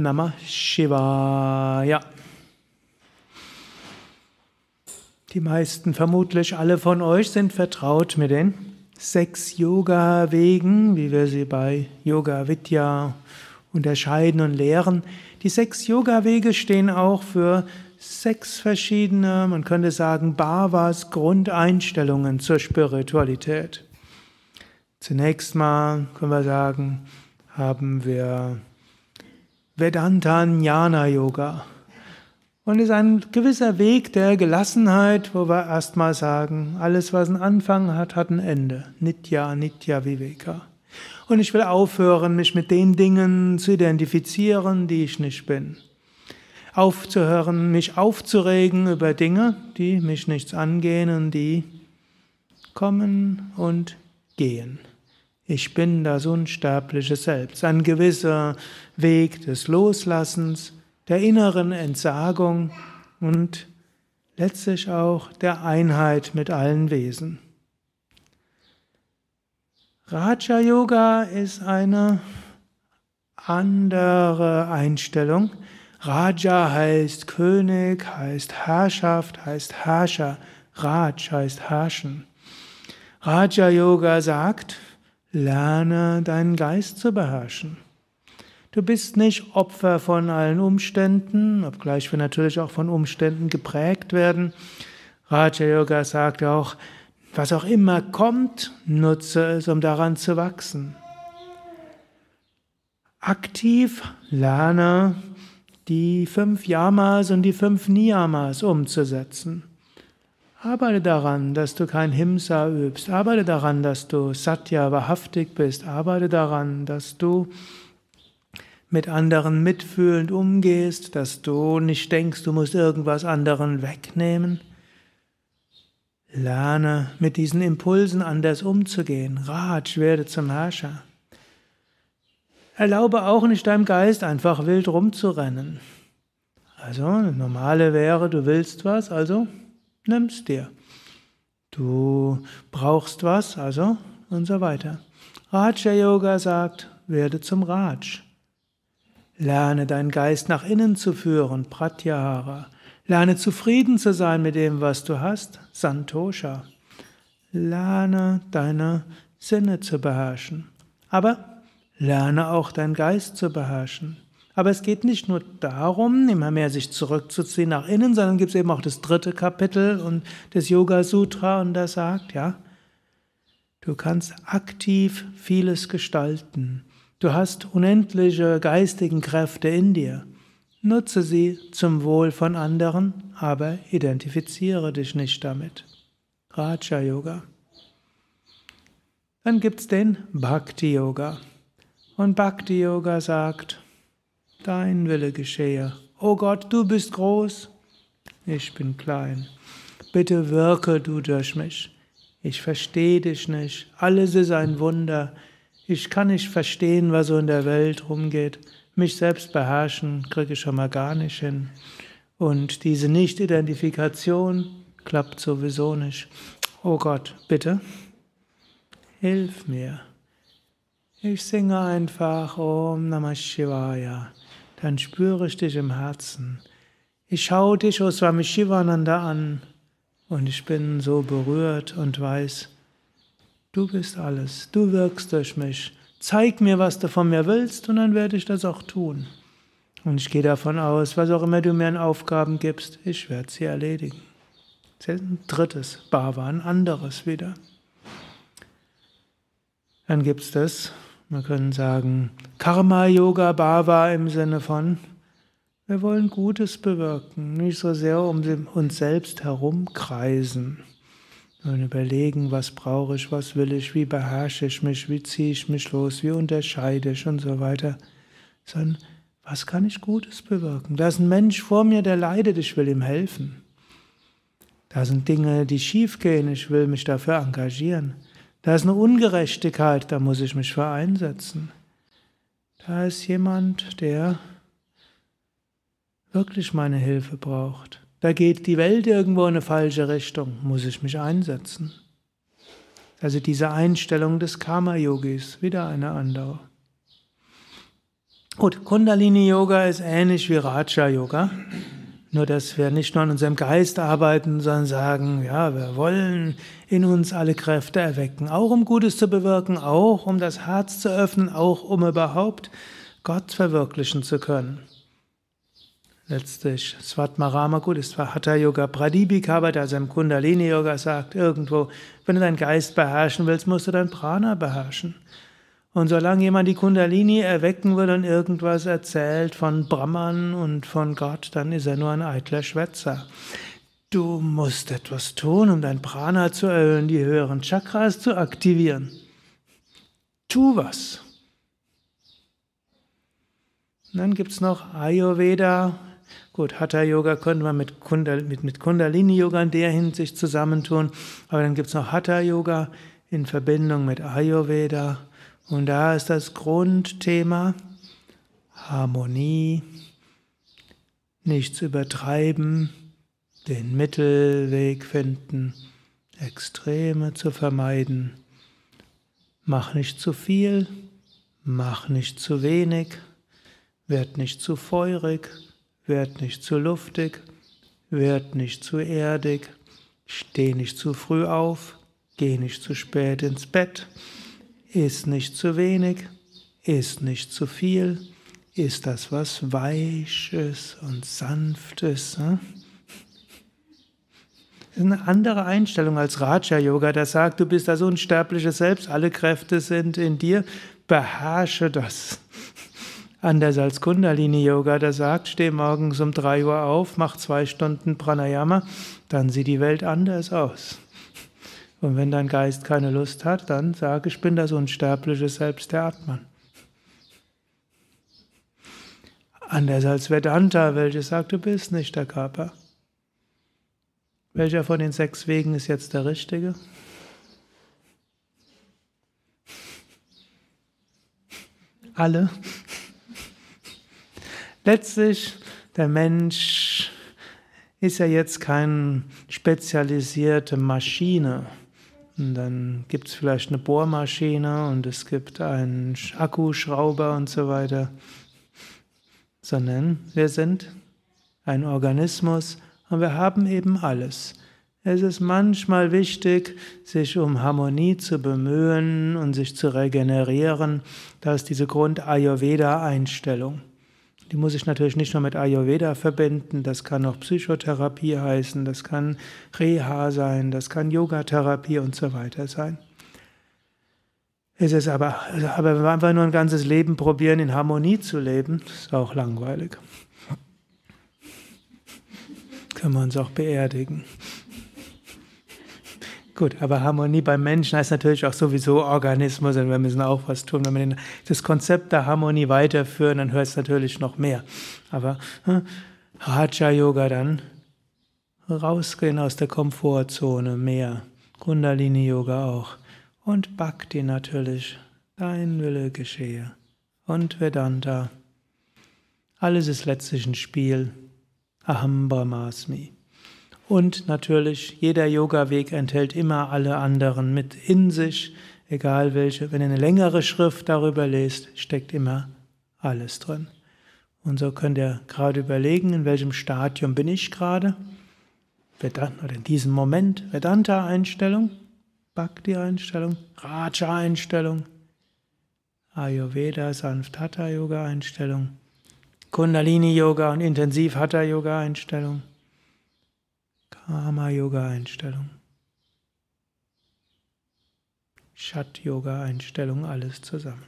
Namah Shivaya. Die meisten, vermutlich alle von euch, sind vertraut mit den sechs Yoga-Wegen, wie wir sie bei Yoga Vidya unterscheiden und lehren. Die sechs Yoga-Wege stehen auch für sechs verschiedene, man könnte sagen, Bhavas, Grundeinstellungen zur Spiritualität. Zunächst mal können wir sagen, haben wir Vedanta Jnana Yoga. Und ist ein gewisser Weg der Gelassenheit, wo wir erstmal sagen, alles, was einen Anfang hat, hat ein Ende. Nitya, Nitya Viveka. Und ich will aufhören, mich mit den Dingen zu identifizieren, die ich nicht bin. Aufzuhören, mich aufzuregen über Dinge, die mich nichts angehen und die kommen und gehen. Ich bin das unsterbliche Selbst. Ein gewisser Weg des Loslassens, der inneren Entsagung und letztlich auch der Einheit mit allen Wesen. Raja Yoga ist eine andere Einstellung. Raja heißt König, heißt Herrschaft, heißt Herrscher. Raj heißt herrschen. Raja Yoga sagt, lerne deinen Geist zu beherrschen. Du bist nicht Opfer von allen Umständen, obgleich wir natürlich auch von Umständen geprägt werden. Raja Yoga sagt auch, was auch immer kommt, nutze es, um daran zu wachsen. Aktiv lerne die fünf Yamas und die fünf Niyamas umzusetzen. Arbeite daran, dass du kein Himsa übst. Arbeite daran, dass du Satya wahrhaftig bist. Arbeite daran, dass du mit anderen mitfühlend umgehst, dass du nicht denkst, du musst irgendwas anderen wegnehmen. Lerne mit diesen Impulsen anders umzugehen. Raj, werde zum Herrscher. Erlaube auch nicht deinem Geist einfach wild rumzurennen. Also, normale wäre, du willst was, also nimmst dir. Du brauchst was, also und so weiter. Raja Yoga sagt, werde zum Raj. Lerne deinen Geist nach innen zu führen, Pratyahara. Lerne zufrieden zu sein mit dem, was du hast, Santosha. Lerne deine Sinne zu beherrschen. Aber lerne auch deinen Geist zu beherrschen. Aber es geht nicht nur darum, immer mehr sich zurückzuziehen nach innen, sondern gibt es eben auch das dritte Kapitel und des Yoga Sutra und das sagt, ja, du kannst aktiv vieles gestalten. Du hast unendliche geistigen Kräfte in dir. Nutze sie zum Wohl von anderen, aber identifiziere dich nicht damit. Raja Yoga. Dann gibt es den Bhakti Yoga. Und Bhakti Yoga sagt, dein Wille geschehe. O Gott, du bist groß, ich bin klein. Bitte wirke du durch mich. Ich verstehe dich nicht. Alles ist ein Wunder. Ich kann nicht verstehen, was so in der Welt rumgeht. Mich selbst beherrschen kriege ich schon mal gar nicht hin. Und diese Nicht-Identifikation klappt sowieso nicht. Oh Gott, bitte, hilf mir. Ich singe einfach Om Namah Shivaya. Dann spüre ich dich im Herzen. Ich schaue dich, O Swami Shivananda, an und ich bin so berührt und weiß, Du bist alles, du wirkst durch mich. Zeig mir, was du von mir willst, und dann werde ich das auch tun. Und ich gehe davon aus, was auch immer du mir an Aufgaben gibst, ich werde sie erledigen. Das ist ein drittes Bhava, ein anderes wieder. Dann gibt es das, wir können sagen, Karma-Yoga Bhava im Sinne von, wir wollen Gutes bewirken, nicht so sehr um uns selbst herumkreisen. Und überlegen, was brauche ich, was will ich, wie beherrsche ich mich, wie ziehe ich mich los, wie unterscheide ich und so weiter. Sondern, was kann ich Gutes bewirken? Da ist ein Mensch vor mir, der leidet, ich will ihm helfen. Da sind Dinge, die schiefgehen, ich will mich dafür engagieren. Da ist eine Ungerechtigkeit, da muss ich mich für einsetzen. Da ist jemand, der wirklich meine Hilfe braucht. Da geht die Welt irgendwo in eine falsche Richtung, muss ich mich einsetzen. Also diese Einstellung des Karma-Yogis, wieder eine andere. Gut, Kundalini Yoga ist ähnlich wie Raja Yoga. Nur, dass wir nicht nur an unserem Geist arbeiten, sondern sagen, ja, wir wollen in uns alle Kräfte erwecken, auch um Gutes zu bewirken, auch um das Herz zu öffnen, auch um überhaupt Gott verwirklichen zu können. Letztlich, Svatmarama, gut, ist zwar Hatha Yoga Pradipika, aber der seinem Kundalini Yoga sagt, irgendwo, wenn du deinen Geist beherrschen willst, musst du dein Prana beherrschen. Und solange jemand die Kundalini erwecken will und irgendwas erzählt von Brahman und von Gott, dann ist er nur ein eitler Schwätzer. Du musst etwas tun, um dein Prana zu erhöhen, die höheren Chakras zu aktivieren. Tu was. Und dann gibt es noch Ayurveda. Gut, Hatha Yoga könnte man mit, Kundal mit, mit Kundalini Yoga in der Hinsicht zusammentun. Aber dann gibt es noch Hatha Yoga in Verbindung mit Ayurveda. Und da ist das Grundthema Harmonie, nichts übertreiben, den Mittelweg finden, Extreme zu vermeiden. Mach nicht zu viel, mach nicht zu wenig, werd nicht zu feurig, werd nicht zu luftig, werd nicht zu erdig, steh nicht zu früh auf, geh nicht zu spät ins Bett. Ist nicht zu wenig, ist nicht zu viel, ist das was Weiches und Sanftes. Ne? Das ist eine andere Einstellung als Raja Yoga, der sagt, du bist das unsterbliche Selbst, alle Kräfte sind in dir, beherrsche das. Anders als Kundalini Yoga, der sagt, steh morgens um drei Uhr auf, mach zwei Stunden Pranayama, dann sieht die Welt anders aus. Und wenn dein Geist keine Lust hat, dann sage, ich bin das unsterbliche Selbst der Atman. Anders als Vedanta, welches sagt, du bist nicht der Körper. Welcher von den sechs Wegen ist jetzt der richtige? Alle. Letztlich, der Mensch ist ja jetzt keine spezialisierte Maschine. Und dann gibt es vielleicht eine Bohrmaschine und es gibt einen Akkuschrauber und so weiter. Sondern wir sind ein Organismus und wir haben eben alles. Es ist manchmal wichtig, sich um Harmonie zu bemühen und sich zu regenerieren. Da ist diese Grund-Ayurveda-Einstellung. Die muss ich natürlich nicht nur mit Ayurveda verbinden, das kann auch Psychotherapie heißen, das kann Reha sein, das kann Yogatherapie und so weiter sein. Es ist aber, aber wenn wir einfach nur ein ganzes Leben probieren, in Harmonie zu leben, ist auch langweilig. Können wir uns auch beerdigen. Gut, aber Harmonie beim Menschen heißt natürlich auch sowieso Organismus und wir müssen auch was tun. Wenn wir das Konzept der Harmonie weiterführen, dann hört es natürlich noch mehr. Aber hm, Raja Yoga dann rausgehen aus der Komfortzone mehr. Kundalini Yoga auch. Und Bhakti natürlich. Dein Wille geschehe. Und Vedanta. Alles ist letztlich ein Spiel. Aham Brahmasmi. Und natürlich, jeder Yoga-Weg enthält immer alle anderen mit in sich, egal welche. Wenn ihr eine längere Schrift darüber lest, steckt immer alles drin. Und so könnt ihr gerade überlegen, in welchem Stadium bin ich gerade. Oder in diesem Moment Vedanta-Einstellung, Bhakti-Einstellung, Raja-Einstellung, Ayurveda, sanft Hatha-Yoga-Einstellung, Kundalini-Yoga und Intensiv-Hatha-Yoga-Einstellung. Karma-Yoga-Einstellung. Shat-Yoga-Einstellung, alles zusammen.